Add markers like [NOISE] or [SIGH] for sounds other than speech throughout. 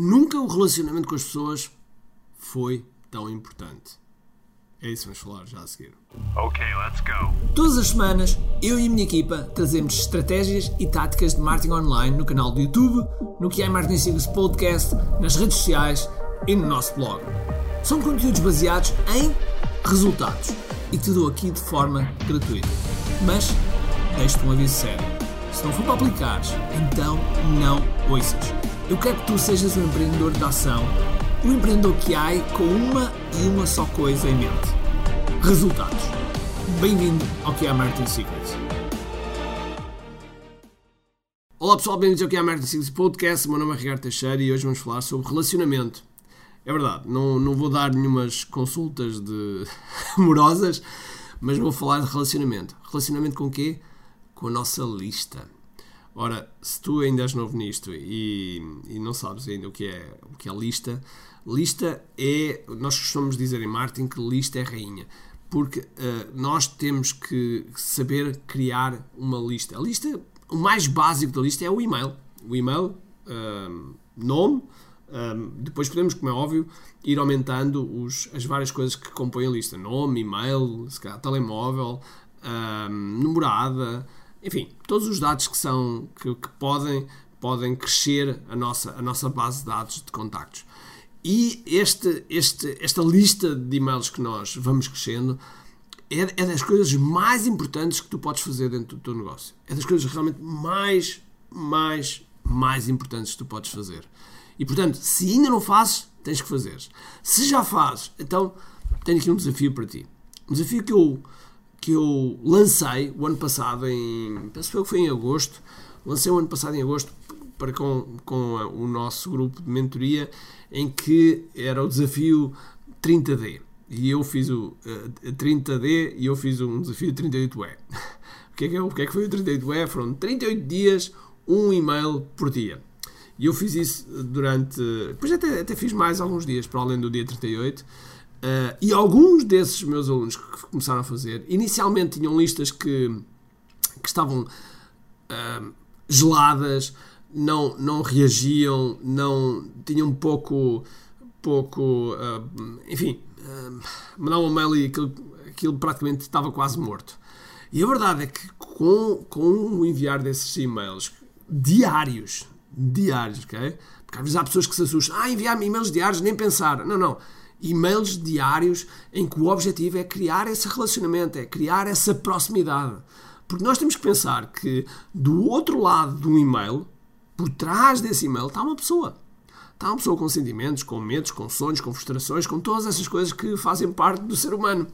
nunca o relacionamento com as pessoas foi tão importante. É isso que vamos falar já a seguir. Okay, let's go. Todas as semanas, eu e a minha equipa trazemos estratégias e táticas de marketing online no canal do YouTube, no que é Marketing Secrets Podcast, nas redes sociais e no nosso blog. São conteúdos baseados em resultados e te dou aqui de forma gratuita. Mas deixo-te um aviso sério. Se não for para aplicares, então não ouças. Eu quero que tu sejas um empreendedor de ação, um empreendedor que há com uma e uma só coisa em mente: resultados. Bem-vindo ao que é Marketing Secrets. Olá pessoal, bem-vindos ao que é Marketing Secrets Podcast. Meu nome é Ricardo Teixeira e hoje vamos falar sobre relacionamento. É verdade, não, não vou dar nenhumas consultas de [LAUGHS] amorosas, mas vou falar de relacionamento. Relacionamento com o quê? Com a nossa lista. Ora, se tu ainda és novo nisto e, e não sabes ainda o que, é, o que é lista, lista é, nós costumamos dizer em marketing que lista é rainha, porque uh, nós temos que saber criar uma lista. A lista, o mais básico da lista é o e-mail. O e-mail, uh, nome, um, depois podemos, como é óbvio, ir aumentando os, as várias coisas que compõem a lista: nome, e-mail, se calhar, telemóvel, um, namorada, enfim, todos os dados que são que, que, podem, podem crescer a nossa, a nossa base de dados de contactos. E este, este, esta lista de e-mails que nós vamos crescendo é, é das coisas mais importantes que tu podes fazer dentro do teu negócio. É das coisas realmente mais, mais, mais importantes que tu podes fazer. E portanto, se ainda não fazes, tens que fazer. Se já fazes, então tenho aqui um desafio para ti. Um desafio que eu, que eu lancei o ano passado, em, penso que foi em agosto, lancei o ano passado em agosto para com, com o nosso grupo de mentoria, em que era o desafio 30D. E eu fiz o uh, eh, 30D e eu fiz um desafio 38E. [LAUGHS] o, que é que, é, o que é que foi o 38E? Foram 38 dias, um e-mail por dia. E eu fiz isso durante. Depois até, até fiz mais alguns dias, para além do dia 38. Uh, e alguns desses meus alunos que começaram a fazer, inicialmente tinham listas que, que estavam uh, geladas, não, não reagiam, não tinham pouco. pouco uh, enfim, uh, mandavam um mail e aquilo, aquilo praticamente estava quase morto. E a verdade é que com, com o enviar desses e-mails diários, diários, ok? Porque às vezes há pessoas que se assustam, ah, enviar-me e-mails diários, nem pensar. Não, não. E-mails diários em que o objetivo é criar esse relacionamento, é criar essa proximidade. Porque nós temos que pensar que do outro lado de um e-mail, por trás desse e-mail, está uma pessoa. Está uma pessoa com sentimentos, com medos, com sonhos, com frustrações, com todas essas coisas que fazem parte do ser humano.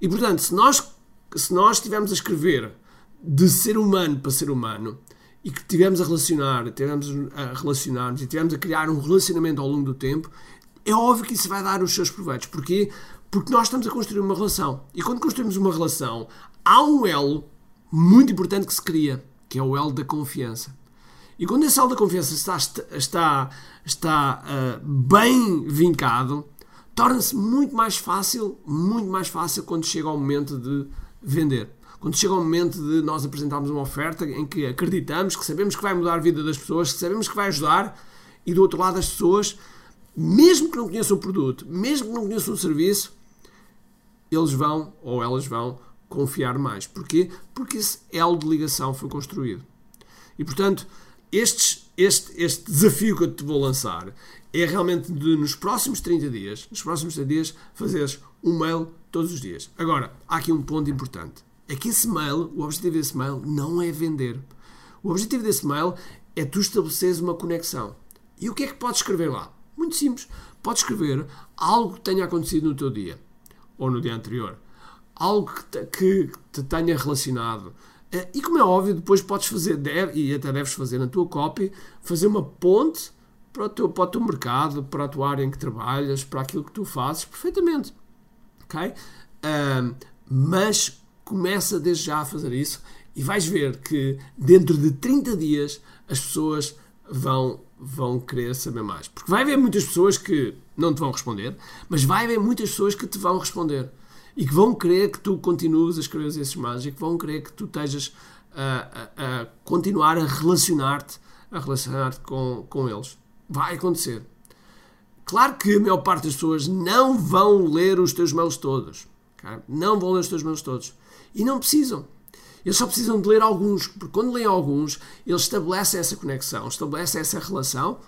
E portanto, se nós, se nós estivermos a escrever de ser humano para ser humano, e que tivemos a relacionar, tivemos a relacionar-nos e tivemos a criar um relacionamento ao longo do tempo, é óbvio que isso vai dar os seus proveitos. Porquê? Porque nós estamos a construir uma relação. E quando construímos uma relação, há um elo muito importante que se cria, que é o elo da confiança. E quando esse elo da confiança está, está, está uh, bem vincado, torna-se muito mais fácil, muito mais fácil quando chega ao momento de vender quando chega o momento de nós apresentarmos uma oferta em que acreditamos, que sabemos que vai mudar a vida das pessoas, que sabemos que vai ajudar, e do outro lado as pessoas, mesmo que não conheçam o produto, mesmo que não conheçam o serviço, eles vão ou elas vão confiar mais. Porquê? Porque esse elo de ligação foi construído. E portanto, estes, este, este desafio que eu te vou lançar é realmente de nos próximos 30 dias, nos próximos 30 dias, fazeres um mail todos os dias. Agora, há aqui um ponto importante é que esse mail, o objetivo desse mail não é vender. O objetivo desse mail é tu estabeleceres uma conexão. E o que é que podes escrever lá? Muito simples. Podes escrever algo que tenha acontecido no teu dia ou no dia anterior. Algo que te, que te tenha relacionado. Eh, e como é óbvio, depois podes fazer, e até deves fazer na tua copy, fazer uma ponte para o, teu, para o teu mercado, para a tua área em que trabalhas, para aquilo que tu fazes, perfeitamente. Ok? mas começa desde já a fazer isso e vais ver que dentro de 30 dias as pessoas vão, vão querer saber mais. Porque vai haver muitas pessoas que não te vão responder, mas vai haver muitas pessoas que te vão responder e que vão querer que tu continues a escrever esses mails e que vão querer que tu estejas a, a, a continuar a relacionar-te a relacionar-te com, com eles. Vai acontecer. Claro que a maior parte das pessoas não vão ler os teus mails todos. Okay? Não vão ler os teus mails todos. E não precisam. Eles só precisam de ler alguns, porque quando leem alguns, eles estabelecem essa conexão, estabelecem essa relação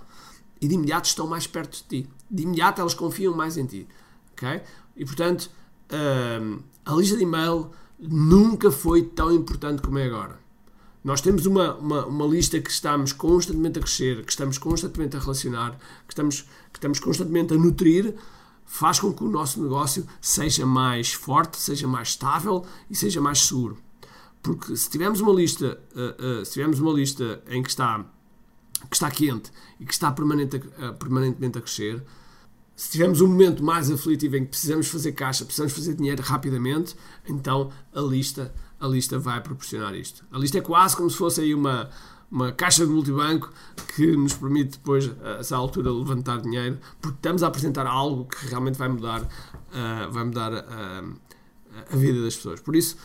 e de imediato estão mais perto de ti. De imediato elas confiam mais em ti. Okay? E portanto, hum, a lista de e-mail nunca foi tão importante como é agora. Nós temos uma, uma, uma, lista que estamos constantemente a crescer, que estamos constantemente a relacionar, que estamos, que estamos constantemente a nutrir, faz com que o nosso negócio seja mais forte, seja mais estável e seja mais seguro. Porque se tivermos uma lista, uh, uh, se tivermos uma lista em que está, que está quente e que está permanente a, uh, permanentemente a crescer, se tivermos um momento mais aflitivo em que precisamos fazer caixa, precisamos fazer dinheiro rapidamente, então a lista, a lista vai proporcionar isto. A lista é quase como se fosse aí uma, uma caixa de multibanco que nos permite depois, a essa altura, levantar dinheiro, porque estamos a apresentar algo que realmente vai mudar, uh, vai mudar uh, a vida das pessoas. Por isso,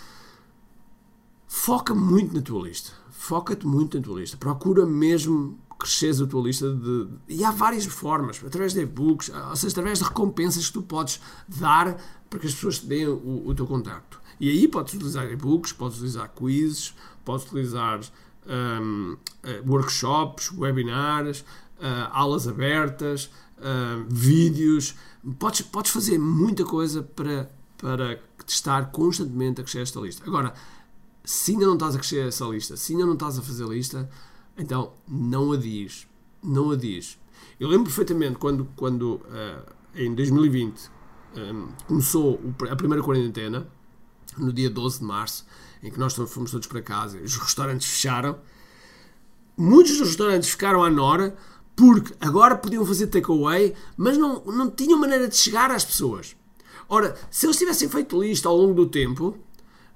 foca muito na tua lista. Foca-te muito na tua lista. Procura mesmo cresceres a tua lista de. E há várias formas, através de e-books, ou seja, através de recompensas que tu podes dar para que as pessoas te deem o, o teu contacto. E aí podes utilizar e-books, podes utilizar quizzes, podes utilizar um, eh, workshops, webinars, uh, aulas abertas, uh, vídeos. Podes, podes fazer muita coisa para, para estar constantemente a crescer esta lista. Agora, se ainda não estás a crescer essa lista, se ainda não estás a fazer lista, então não adies. Não adies. Eu lembro perfeitamente quando, quando uh, em 2020 um, começou a primeira quarentena, no dia 12 de março, em que nós fomos todos para casa, os restaurantes fecharam. Muitos dos restaurantes ficaram à Nora porque agora podiam fazer takeaway, mas não, não tinham maneira de chegar às pessoas. Ora, se eles tivessem feito lista ao longo do tempo,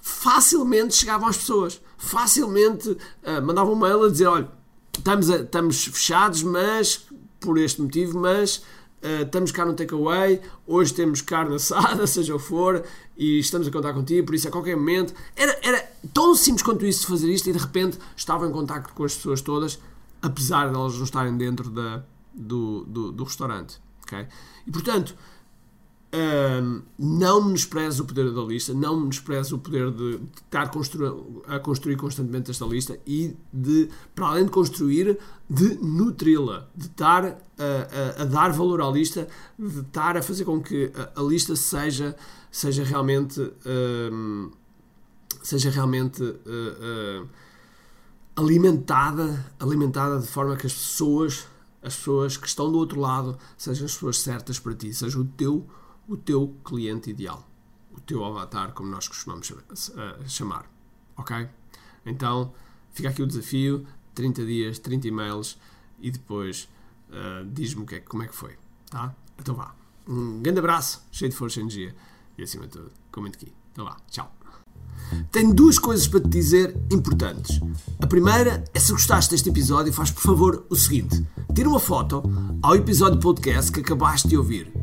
facilmente chegavam às pessoas. Facilmente uh, mandavam um mail a dizer: olha, estamos, a, estamos fechados, mas por este motivo, mas uh, estamos cá no takeaway, hoje temos carne [LAUGHS] assada, seja o for, e estamos a contar contigo, por isso a qualquer momento. Era, era tão simples quanto isso fazer isto e de repente estavam em contato com as pessoas todas, apesar de elas não estarem dentro da, do, do, do restaurante. Okay? E portanto, um, não menospreze o poder da lista, não menospreze o poder de, de estar constru a construir constantemente esta lista e de, para além de construir, de nutri-la, de estar a, a, a, dar valor à lista, de estar a fazer com que a, a lista seja, seja realmente um, seja realmente uh, uh, alimentada, alimentada de forma que as pessoas, as pessoas que estão do outro lado, sejam as pessoas certas para ti, seja o teu o teu cliente ideal, o teu avatar, como nós costumamos chamar. Ok? Então, fica aqui o desafio: 30 dias, 30 e-mails e depois uh, diz-me é, como é que foi. Tá? Então vá. Um grande abraço, cheio de força e energia e acima de tudo, comente aqui. Então vá, tchau. Tenho duas coisas para te dizer importantes. A primeira é se gostaste deste episódio, faz por favor o seguinte: tira uma foto ao episódio podcast que acabaste de ouvir